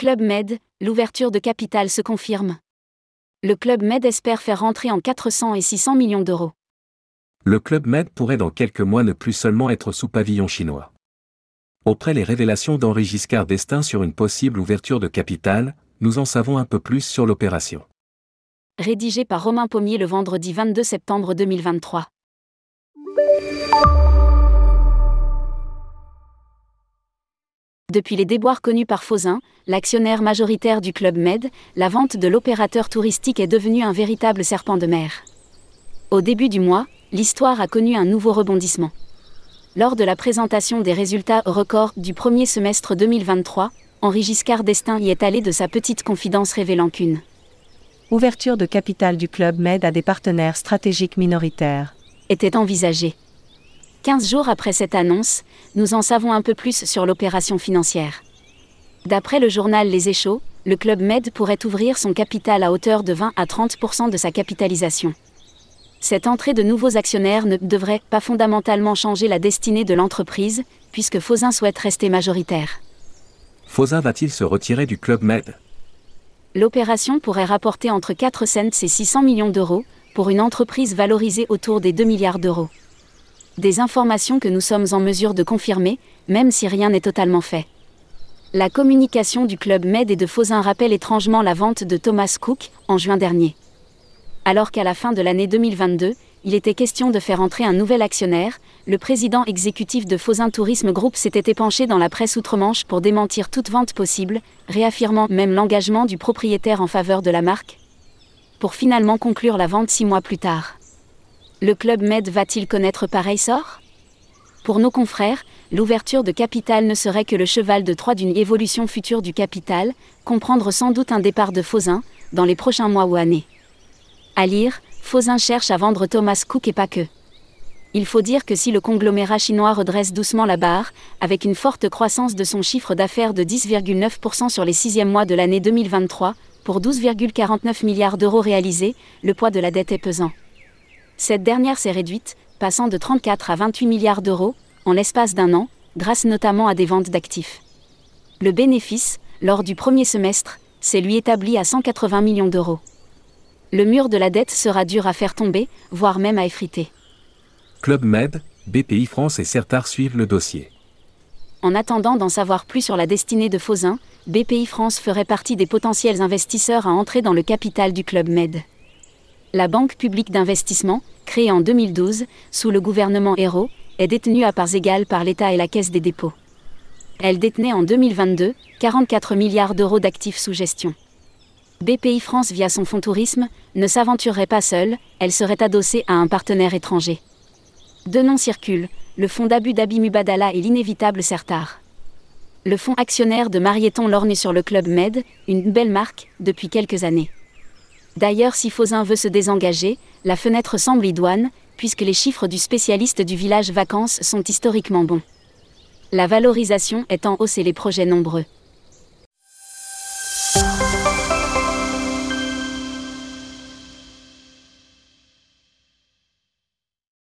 Club Med, l'ouverture de capital se confirme. Le Club Med espère faire rentrer en 400 et 600 millions d'euros. Le Club Med pourrait dans quelques mois ne plus seulement être sous pavillon chinois. Auprès les révélations d'Henri Giscard d'Estaing sur une possible ouverture de capital, nous en savons un peu plus sur l'opération. Rédigé par Romain Pommier le vendredi 22 septembre 2023. Depuis les déboires connus par Fausin, l'actionnaire majoritaire du Club Med, la vente de l'opérateur touristique est devenue un véritable serpent de mer. Au début du mois, l'histoire a connu un nouveau rebondissement. Lors de la présentation des résultats records du premier semestre 2023, Henri Giscard d'Estaing y est allé de sa petite confidence révélant qu'une ouverture de capital du Club Med à des partenaires stratégiques minoritaires était envisagée. 15 jours après cette annonce, nous en savons un peu plus sur l'opération financière. D'après le journal Les Échos, le Club Med pourrait ouvrir son capital à hauteur de 20 à 30% de sa capitalisation. Cette entrée de nouveaux actionnaires ne devrait pas fondamentalement changer la destinée de l'entreprise, puisque Fausin souhaite rester majoritaire. Fausin va-t-il se retirer du Club Med? L'opération pourrait rapporter entre 4 cents et 600 millions d'euros, pour une entreprise valorisée autour des 2 milliards d'euros des informations que nous sommes en mesure de confirmer, même si rien n'est totalement fait. La communication du club Med et de Fausin rappelle étrangement la vente de Thomas Cook en juin dernier. Alors qu'à la fin de l'année 2022, il était question de faire entrer un nouvel actionnaire, le président exécutif de Fausin Tourisme Group s'était épanché dans la presse outre-Manche pour démentir toute vente possible, réaffirmant même l'engagement du propriétaire en faveur de la marque, pour finalement conclure la vente six mois plus tard. Le Club Med va-t-il connaître pareil sort? Pour nos confrères, l'ouverture de capital ne serait que le cheval de Troie d'une évolution future du capital, comprendre sans doute un départ de Fausin, dans les prochains mois ou années. À lire, Fausin cherche à vendre Thomas Cook et pas que. Il faut dire que si le conglomérat chinois redresse doucement la barre, avec une forte croissance de son chiffre d'affaires de 10,9% sur les sixièmes mois de l'année 2023, pour 12,49 milliards d'euros réalisés, le poids de la dette est pesant. Cette dernière s'est réduite, passant de 34 à 28 milliards d'euros, en l'espace d'un an, grâce notamment à des ventes d'actifs. Le bénéfice, lors du premier semestre, s'est lui établi à 180 millions d'euros. Le mur de la dette sera dur à faire tomber, voire même à effriter. Club Med, BPI France et Certar suivent le dossier. En attendant d'en savoir plus sur la destinée de Fausin, BPI France ferait partie des potentiels investisseurs à entrer dans le capital du Club Med. La Banque publique d'investissement, créée en 2012, sous le gouvernement Hérault, est détenue à parts égales par l'État et la Caisse des dépôts. Elle détenait en 2022 44 milliards d'euros d'actifs sous gestion. BPI France via son fonds tourisme ne s'aventurerait pas seule, elle serait adossée à un partenaire étranger. Deux noms circulent, le fonds d'Abu Dhabi Mubadala et l'inévitable Certar. Le fonds actionnaire de Marieton lorgne sur le Club Med, une belle marque, depuis quelques années. D'ailleurs, si Fausin veut se désengager, la fenêtre semble idoine, puisque les chiffres du spécialiste du village vacances sont historiquement bons. La valorisation est en hausse et les projets nombreux.